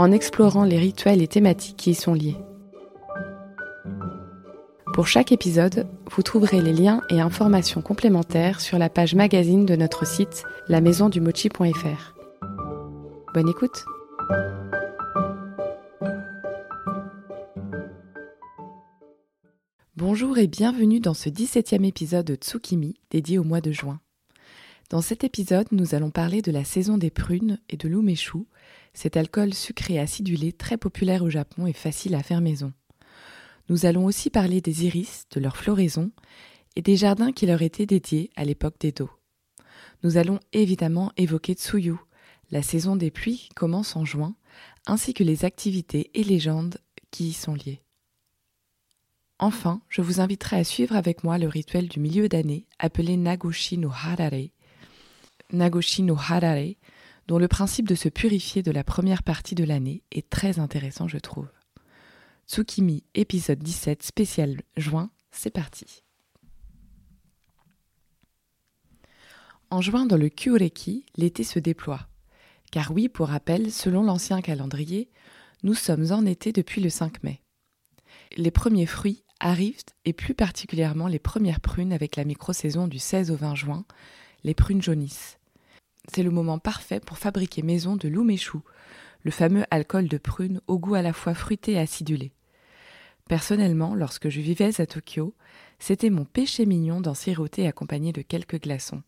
en explorant les rituels et thématiques qui y sont liés. Pour chaque épisode, vous trouverez les liens et informations complémentaires sur la page magazine de notre site lamaisondumochi.fr. Bonne écoute Bonjour et bienvenue dans ce 17e épisode de Tsukimi dédié au mois de juin. Dans cet épisode, nous allons parler de la saison des prunes et de l'umeshu, cet alcool sucré acidulé très populaire au Japon et facile à faire maison. Nous allons aussi parler des iris, de leur floraison et des jardins qui leur étaient dédiés à l'époque d'Edo. Nous allons évidemment évoquer Tsuyu, la saison des pluies qui commence en juin, ainsi que les activités et légendes qui y sont liées. Enfin, je vous inviterai à suivre avec moi le rituel du milieu d'année appelé Nagoshi no Harare. Nagoshi no Harare, dont le principe de se purifier de la première partie de l'année est très intéressant, je trouve. Tsukimi, épisode 17, spécial juin, c'est parti. En juin, dans le Kyureki, l'été se déploie. Car oui, pour rappel, selon l'ancien calendrier, nous sommes en été depuis le 5 mai. Les premiers fruits arrivent, et plus particulièrement les premières prunes avec la micro-saison du 16 au 20 juin, les prunes jaunissent c'est le moment parfait pour fabriquer maison de l'umeshu, le fameux alcool de prune au goût à la fois fruité et acidulé. Personnellement, lorsque je vivais à Tokyo, c'était mon péché mignon d'en siroter accompagné de quelques glaçons.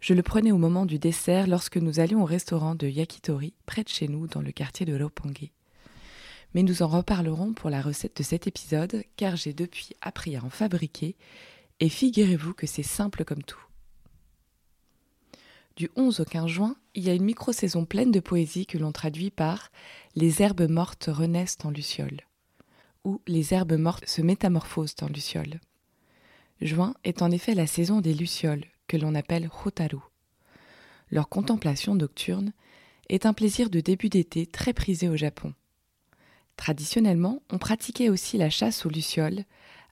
Je le prenais au moment du dessert lorsque nous allions au restaurant de Yakitori, près de chez nous, dans le quartier de Roppongi. Mais nous en reparlerons pour la recette de cet épisode, car j'ai depuis appris à en fabriquer, et figurez-vous que c'est simple comme tout. Du 11 au 15 juin, il y a une micro-saison pleine de poésie que l'on traduit par Les herbes mortes renaissent en luciole ou Les herbes mortes se métamorphosent en lucioles. Juin est en effet la saison des lucioles, que l'on appelle hotaru. Leur contemplation nocturne est un plaisir de début d'été très prisé au Japon. Traditionnellement, on pratiquait aussi la chasse aux lucioles,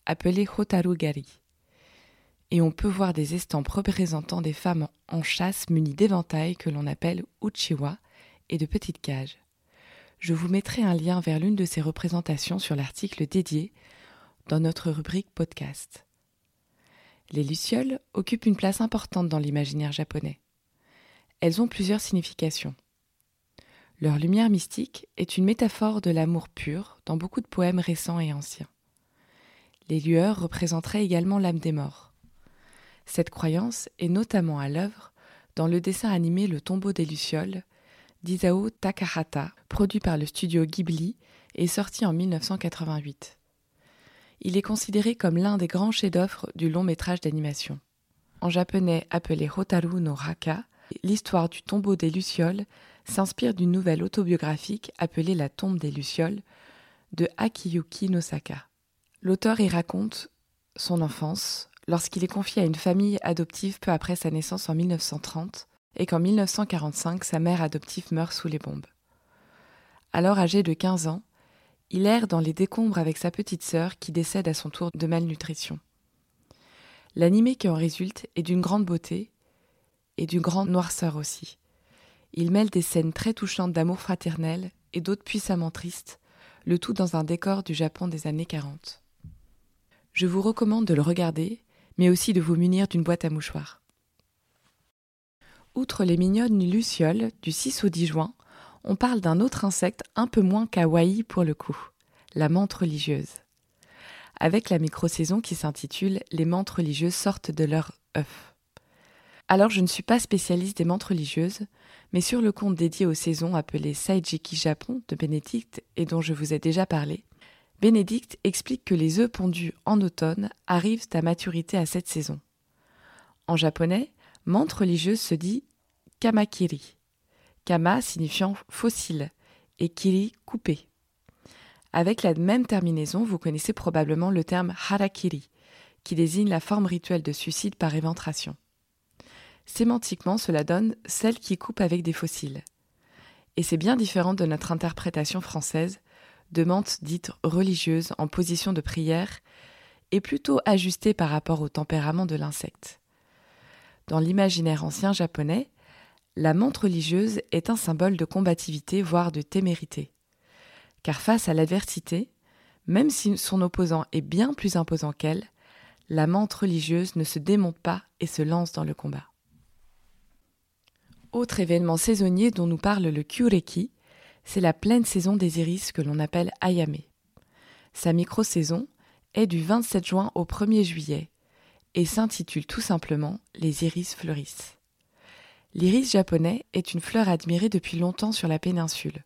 appelée hotaru gari et on peut voir des estampes représentant des femmes en chasse munies d'éventails que l'on appelle uchiwa et de petites cages. Je vous mettrai un lien vers l'une de ces représentations sur l'article dédié dans notre rubrique podcast. Les lucioles occupent une place importante dans l'imaginaire japonais. Elles ont plusieurs significations. Leur lumière mystique est une métaphore de l'amour pur dans beaucoup de poèmes récents et anciens. Les lueurs représenteraient également l'âme des morts. Cette croyance est notamment à l'œuvre dans le dessin animé Le tombeau des Lucioles d'Isao Takahata, produit par le studio Ghibli et sorti en 1988. Il est considéré comme l'un des grands chefs-d'œuvre du long métrage d'animation. En japonais appelé Hotaru no Haka, l'histoire du tombeau des Lucioles s'inspire d'une nouvelle autobiographique appelée La tombe des Lucioles de Akiyuki Nosaka. L'auteur y raconte son enfance, lorsqu'il est confié à une famille adoptive peu après sa naissance en 1930 et qu'en 1945 sa mère adoptive meurt sous les bombes. Alors âgé de 15 ans, il erre dans les décombres avec sa petite sœur qui décède à son tour de malnutrition. L'animé qui en résulte est d'une grande beauté et d'une grande noirceur aussi. Il mêle des scènes très touchantes d'amour fraternel et d'autres puissamment tristes, le tout dans un décor du Japon des années 40. Je vous recommande de le regarder mais aussi de vous munir d'une boîte à mouchoirs. Outre les mignonnes lucioles du 6 au 10 juin, on parle d'un autre insecte un peu moins kawaii pour le coup, la menthe religieuse. Avec la micro-saison qui s'intitule Les menthes religieuses sortent de leur œuf. Alors je ne suis pas spécialiste des menthes religieuses, mais sur le compte dédié aux saisons appelé Saijiki Japon de Bénédicte et dont je vous ai déjà parlé, Bénédicte explique que les œufs pondus en automne arrivent à maturité à cette saison. En japonais, menthe religieuse se dit kamakiri. Kama signifiant fossile et kiri coupé. Avec la même terminaison, vous connaissez probablement le terme harakiri, qui désigne la forme rituelle de suicide par éventration. Sémantiquement, cela donne celle qui coupe avec des fossiles. Et c'est bien différent de notre interprétation française de menthe dite religieuse en position de prière et plutôt ajustée par rapport au tempérament de l'insecte. Dans l'imaginaire ancien japonais, la menthe religieuse est un symbole de combativité, voire de témérité. Car face à l'adversité, même si son opposant est bien plus imposant qu'elle, la menthe religieuse ne se démonte pas et se lance dans le combat. Autre événement saisonnier dont nous parle le Kyureki, c'est la pleine saison des iris que l'on appelle Ayame. Sa micro-saison est du 27 juin au 1er juillet et s'intitule tout simplement Les iris fleurissent. L'iris japonais est une fleur admirée depuis longtemps sur la péninsule.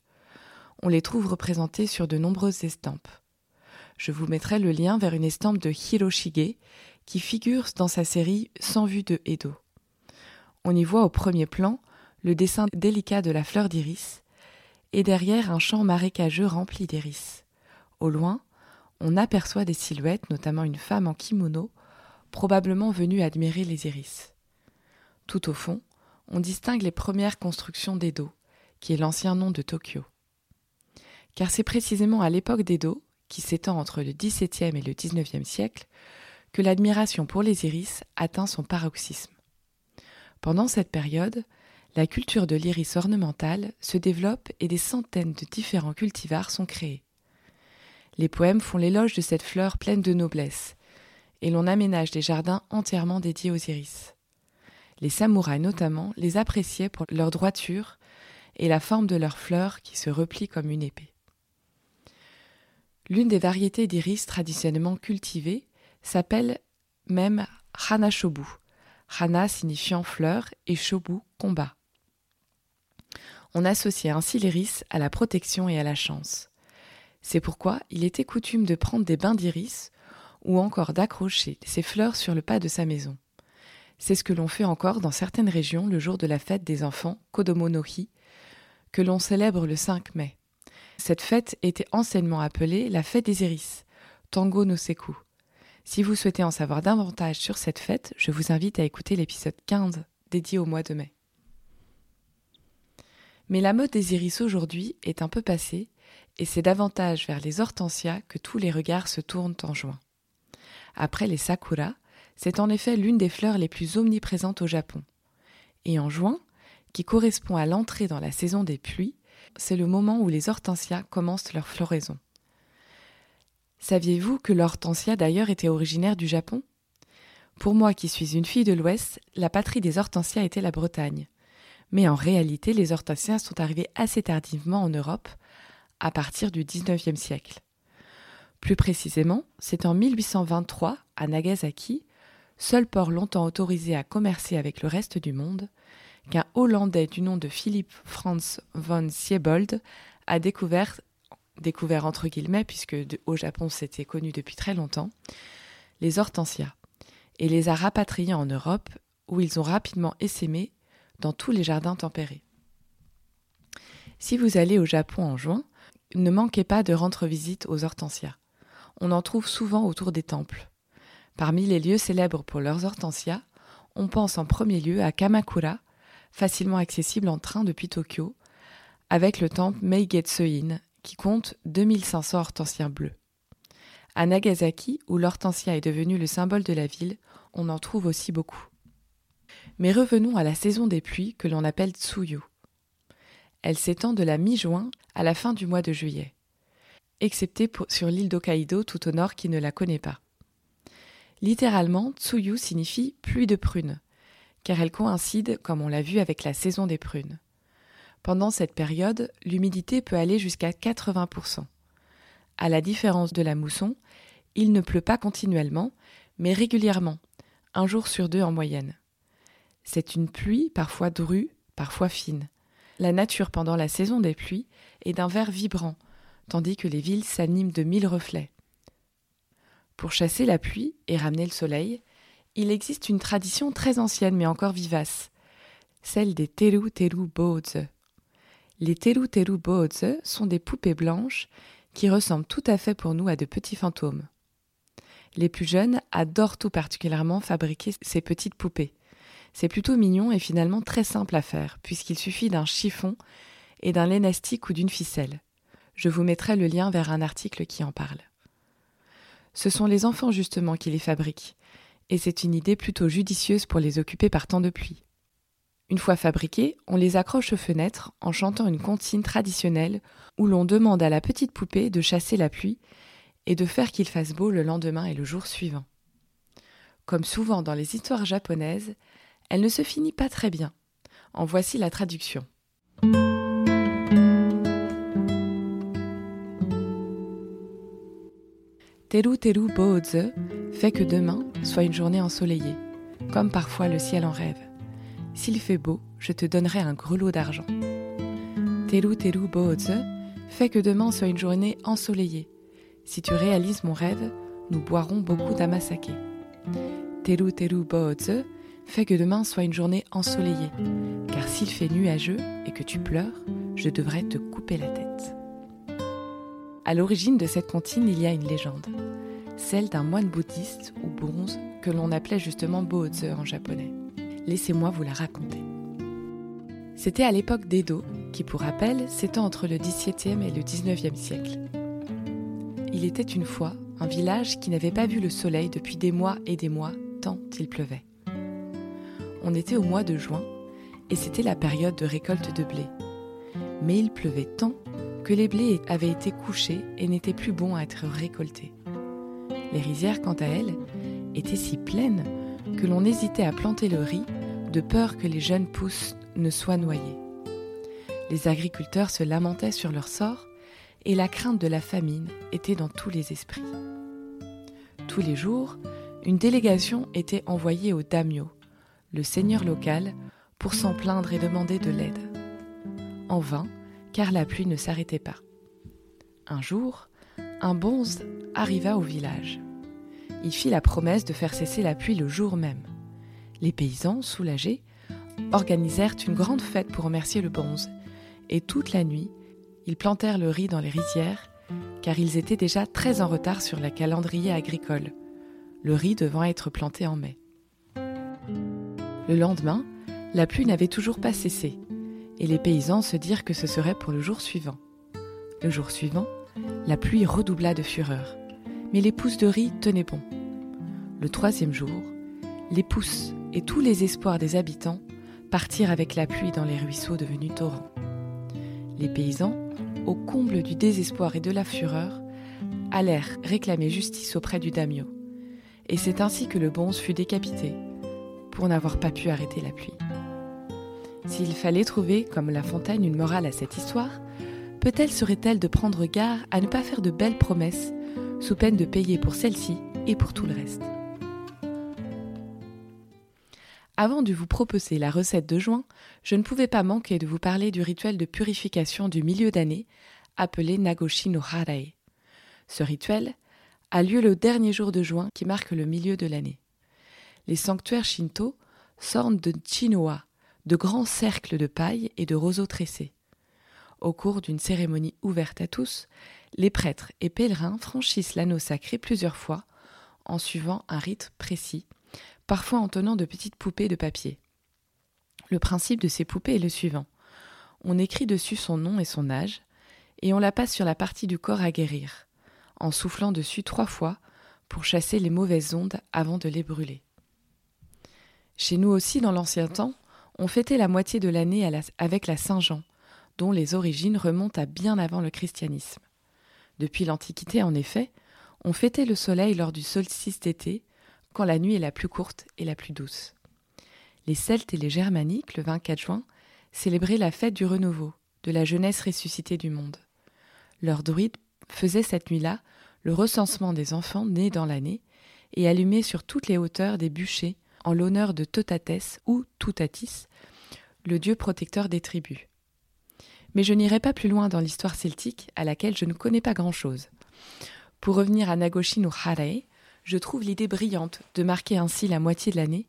On les trouve représentés sur de nombreuses estampes. Je vous mettrai le lien vers une estampe de Hiroshige qui figure dans sa série Sans vue de Edo. On y voit au premier plan le dessin délicat de la fleur d'iris, et derrière un champ marécageux rempli d'iris. Au loin, on aperçoit des silhouettes, notamment une femme en kimono, probablement venue admirer les iris. Tout au fond, on distingue les premières constructions d'Edo, qui est l'ancien nom de Tokyo. Car c'est précisément à l'époque d'Edo, qui s'étend entre le XVIIe et le XIXe siècle, que l'admiration pour les iris atteint son paroxysme. Pendant cette période, la culture de l'iris ornemental se développe et des centaines de différents cultivars sont créés. Les poèmes font l'éloge de cette fleur pleine de noblesse, et l'on aménage des jardins entièrement dédiés aux iris. Les samouraïs notamment les appréciaient pour leur droiture et la forme de leurs fleurs qui se replient comme une épée. L'une des variétés d'iris traditionnellement cultivées s'appelle même Hanashobu, Hana signifiant fleur et Shobu combat. On associait ainsi l'iris à la protection et à la chance. C'est pourquoi il était coutume de prendre des bains d'iris ou encore d'accrocher ces fleurs sur le pas de sa maison. C'est ce que l'on fait encore dans certaines régions le jour de la fête des enfants, Kodomo no Hi, que l'on célèbre le 5 mai. Cette fête était anciennement appelée la fête des iris, Tango no Seku. Si vous souhaitez en savoir davantage sur cette fête, je vous invite à écouter l'épisode 15 dédié au mois de mai. Mais la mode des iris aujourd'hui est un peu passée, et c'est davantage vers les hortensias que tous les regards se tournent en juin. Après les sakura, c'est en effet l'une des fleurs les plus omniprésentes au Japon. Et en juin, qui correspond à l'entrée dans la saison des pluies, c'est le moment où les hortensias commencent leur floraison. Saviez-vous que l'hortensia d'ailleurs était originaire du Japon? Pour moi qui suis une fille de l'Ouest, la patrie des hortensias était la Bretagne mais en réalité les hortensias sont arrivés assez tardivement en Europe, à partir du XIXe siècle. Plus précisément, c'est en 1823, à Nagasaki, seul port longtemps autorisé à commercer avec le reste du monde, qu'un Hollandais du nom de Philippe Franz von Siebold a découvert, découvert entre guillemets, puisque au Japon c'était connu depuis très longtemps, les hortensias, et les a rapatriés en Europe, où ils ont rapidement essaimé dans tous les jardins tempérés. Si vous allez au Japon en juin, ne manquez pas de rendre visite aux hortensias. On en trouve souvent autour des temples. Parmi les lieux célèbres pour leurs hortensias, on pense en premier lieu à Kamakura, facilement accessible en train depuis Tokyo, avec le temple Meigetsuin, qui compte 2500 hortensias bleus. À Nagasaki, où l'hortensia est devenu le symbole de la ville, on en trouve aussi beaucoup. Mais revenons à la saison des pluies que l'on appelle Tsuyu. Elle s'étend de la mi-juin à la fin du mois de juillet, excepté sur l'île d'Hokkaido tout au nord qui ne la connaît pas. Littéralement, Tsuyu signifie pluie de prunes, car elle coïncide, comme on l'a vu, avec la saison des prunes. Pendant cette période, l'humidité peut aller jusqu'à 80%. À la différence de la mousson, il ne pleut pas continuellement, mais régulièrement, un jour sur deux en moyenne. C'est une pluie parfois drue, parfois fine. La nature pendant la saison des pluies est d'un vert vibrant, tandis que les villes s'animent de mille reflets. Pour chasser la pluie et ramener le soleil, il existe une tradition très ancienne mais encore vivace, celle des Teru Teru Boze. Les Teru Teru Boze sont des poupées blanches qui ressemblent tout à fait pour nous à de petits fantômes. Les plus jeunes adorent tout particulièrement fabriquer ces petites poupées. C'est plutôt mignon et finalement très simple à faire, puisqu'il suffit d'un chiffon et d'un élastique ou d'une ficelle. Je vous mettrai le lien vers un article qui en parle. Ce sont les enfants justement qui les fabriquent, et c'est une idée plutôt judicieuse pour les occuper par temps de pluie. Une fois fabriqués, on les accroche aux fenêtres en chantant une comptine traditionnelle où l'on demande à la petite poupée de chasser la pluie et de faire qu'il fasse beau le lendemain et le jour suivant. Comme souvent dans les histoires japonaises, elle ne se finit pas très bien. En voici la traduction. Teru Teru Boze fait que demain soit une journée ensoleillée, comme parfois le ciel en rêve. S'il fait beau, je te donnerai un grelot d'argent. Teru Teru Boze fait que demain soit une journée ensoleillée. Si tu réalises mon rêve, nous boirons beaucoup d'amasake. Teru Teru Boze fait que demain soit une journée ensoleillée, car s'il fait nuageux et que tu pleures, je devrais te couper la tête. À l'origine de cette comptine, il y a une légende, celle d'un moine bouddhiste ou bonze que l'on appelait justement Boze en japonais. Laissez-moi vous la raconter. C'était à l'époque d'Edo, qui pour rappel s'étend entre le XVIIe et le XIXe siècle. Il était une fois un village qui n'avait pas vu le soleil depuis des mois et des mois, tant il pleuvait. On était au mois de juin, et c'était la période de récolte de blé. Mais il pleuvait tant que les blés avaient été couchés et n'étaient plus bons à être récoltés. Les rizières, quant à elles, étaient si pleines que l'on hésitait à planter le riz de peur que les jeunes pousses ne soient noyées. Les agriculteurs se lamentaient sur leur sort et la crainte de la famine était dans tous les esprits. Tous les jours, une délégation était envoyée au daimyo, le seigneur local, pour s'en plaindre et demander de l'aide. En vain, car la pluie ne s'arrêtait pas. Un jour, un bonze arriva au village. Il fit la promesse de faire cesser la pluie le jour même. Les paysans, soulagés, organisèrent une grande fête pour remercier le bonze, et toute la nuit, ils plantèrent le riz dans les rizières, car ils étaient déjà très en retard sur la calendrier agricole, le riz devant être planté en mai. Le lendemain, la pluie n'avait toujours pas cessé, et les paysans se dirent que ce serait pour le jour suivant. Le jour suivant, la pluie redoubla de fureur, mais les pousses de riz tenaient bon. Le troisième jour, les pousses et tous les espoirs des habitants partirent avec la pluie dans les ruisseaux devenus torrents. Les paysans, au comble du désespoir et de la fureur, allèrent réclamer justice auprès du daimyo. Et c'est ainsi que le bonze fut décapité, pour n'avoir pas pu arrêter la pluie. S'il fallait trouver, comme La Fontaine, une morale à cette histoire, peut-être serait-elle de prendre garde à ne pas faire de belles promesses, sous peine de payer pour celle-ci et pour tout le reste? Avant de vous proposer la recette de juin, je ne pouvais pas manquer de vous parler du rituel de purification du milieu d'année, appelé Nagoshi no Harae. Ce rituel a lieu le dernier jour de juin qui marque le milieu de l'année. Les sanctuaires shinto sortent de chinoa, de grands cercles de paille et de roseaux tressés. Au cours d'une cérémonie ouverte à tous, les prêtres et pèlerins franchissent l'anneau sacré plusieurs fois en suivant un rite précis, parfois en tenant de petites poupées de papier. Le principe de ces poupées est le suivant. On écrit dessus son nom et son âge, et on la passe sur la partie du corps à guérir, en soufflant dessus trois fois pour chasser les mauvaises ondes avant de les brûler. Chez nous aussi, dans l'ancien temps, on fêtait la moitié de l'année avec la Saint-Jean, dont les origines remontent à bien avant le christianisme. Depuis l'Antiquité, en effet, on fêtait le soleil lors du solstice d'été, quand la nuit est la plus courte et la plus douce. Les Celtes et les Germaniques, le 24 juin, célébraient la fête du renouveau, de la jeunesse ressuscitée du monde. Leurs druides faisaient cette nuit-là le recensement des enfants nés dans l'année et allumaient sur toutes les hauteurs des bûchers en l'honneur de Totates ou Toutatis, le dieu protecteur des tribus. Mais je n'irai pas plus loin dans l'histoire celtique, à laquelle je ne connais pas grand-chose. Pour revenir à Nagoshi no Harae, je trouve l'idée brillante de marquer ainsi la moitié de l'année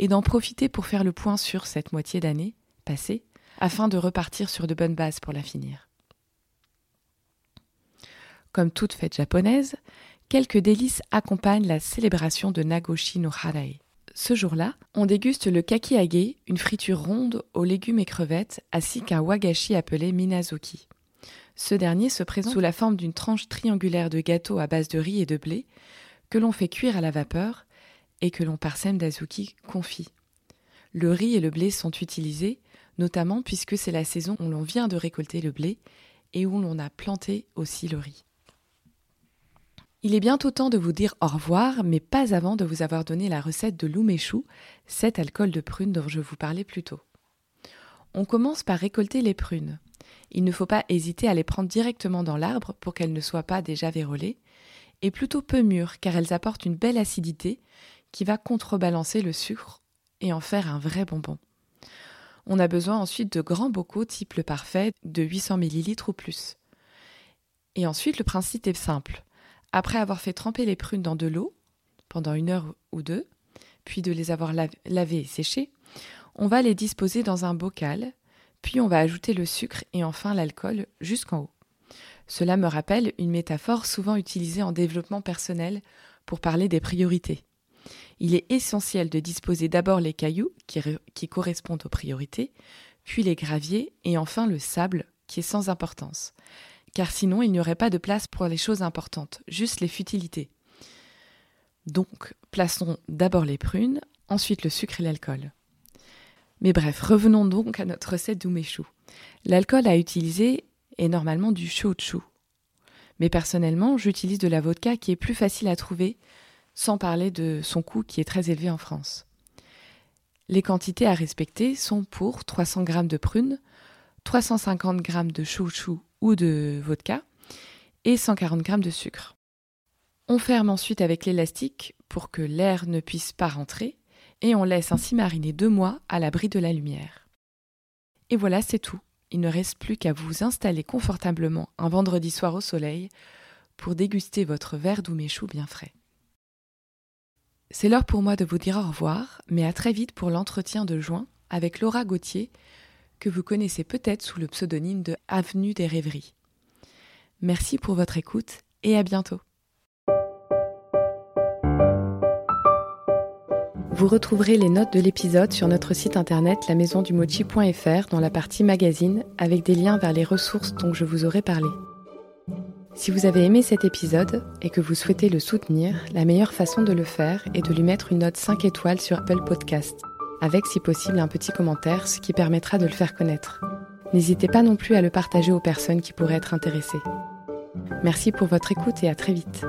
et d'en profiter pour faire le point sur cette moitié d'année passée, afin de repartir sur de bonnes bases pour la finir. Comme toute fête japonaise, quelques délices accompagnent la célébration de Nagoshi no Harai. Ce jour-là, on déguste le kakiage, une friture ronde aux légumes et crevettes, ainsi qu'un wagashi appelé minazuki. Ce dernier se présente sous la forme d'une tranche triangulaire de gâteau à base de riz et de blé, que l'on fait cuire à la vapeur et que l'on parsème d'azuki confit. Le riz et le blé sont utilisés, notamment puisque c'est la saison où l'on vient de récolter le blé et où l'on a planté aussi le riz. Il est bientôt temps de vous dire au revoir, mais pas avant de vous avoir donné la recette de l'oumeshou, cet alcool de prune dont je vous parlais plus tôt. On commence par récolter les prunes. Il ne faut pas hésiter à les prendre directement dans l'arbre pour qu'elles ne soient pas déjà vérolées, et plutôt peu mûres car elles apportent une belle acidité qui va contrebalancer le sucre et en faire un vrai bonbon. On a besoin ensuite de grands bocaux type le parfait de 800 ml ou plus. Et ensuite, le principe est simple. Après avoir fait tremper les prunes dans de l'eau pendant une heure ou deux, puis de les avoir lavées et séchées, on va les disposer dans un bocal, puis on va ajouter le sucre et enfin l'alcool jusqu'en haut. Cela me rappelle une métaphore souvent utilisée en développement personnel pour parler des priorités il est essentiel de disposer d'abord les cailloux qui, correspondent aux priorités, puis les graviers et enfin le sable qui est sans importance. Car sinon il n'y aurait pas de place pour les choses importantes, juste les futilités. Donc, plaçons d'abord les prunes, ensuite le sucre et l'alcool. Mais bref, revenons donc à notre recette d'umeshu. L'alcool à utiliser est normalement du shochu. Mais personnellement, j'utilise de la vodka qui est plus facile à trouver sans parler de son coût qui est très élevé en France. Les quantités à respecter sont pour 300 g de prunes, 350 g de chouchou ou de vodka et 140 g de sucre. On ferme ensuite avec l'élastique pour que l'air ne puisse pas rentrer et on laisse ainsi mariner deux mois à l'abri de la lumière. Et voilà, c'est tout. Il ne reste plus qu'à vous installer confortablement un vendredi soir au soleil pour déguster votre verre d'ouméchou bien frais. C'est l'heure pour moi de vous dire au revoir, mais à très vite pour l'entretien de juin avec Laura Gauthier, que vous connaissez peut-être sous le pseudonyme de Avenue des Rêveries. Merci pour votre écoute et à bientôt. Vous retrouverez les notes de l'épisode sur notre site internet lamaisondumochi.fr dans la partie magazine avec des liens vers les ressources dont je vous aurai parlé. Si vous avez aimé cet épisode et que vous souhaitez le soutenir, la meilleure façon de le faire est de lui mettre une note 5 étoiles sur Apple Podcast, avec si possible un petit commentaire, ce qui permettra de le faire connaître. N'hésitez pas non plus à le partager aux personnes qui pourraient être intéressées. Merci pour votre écoute et à très vite.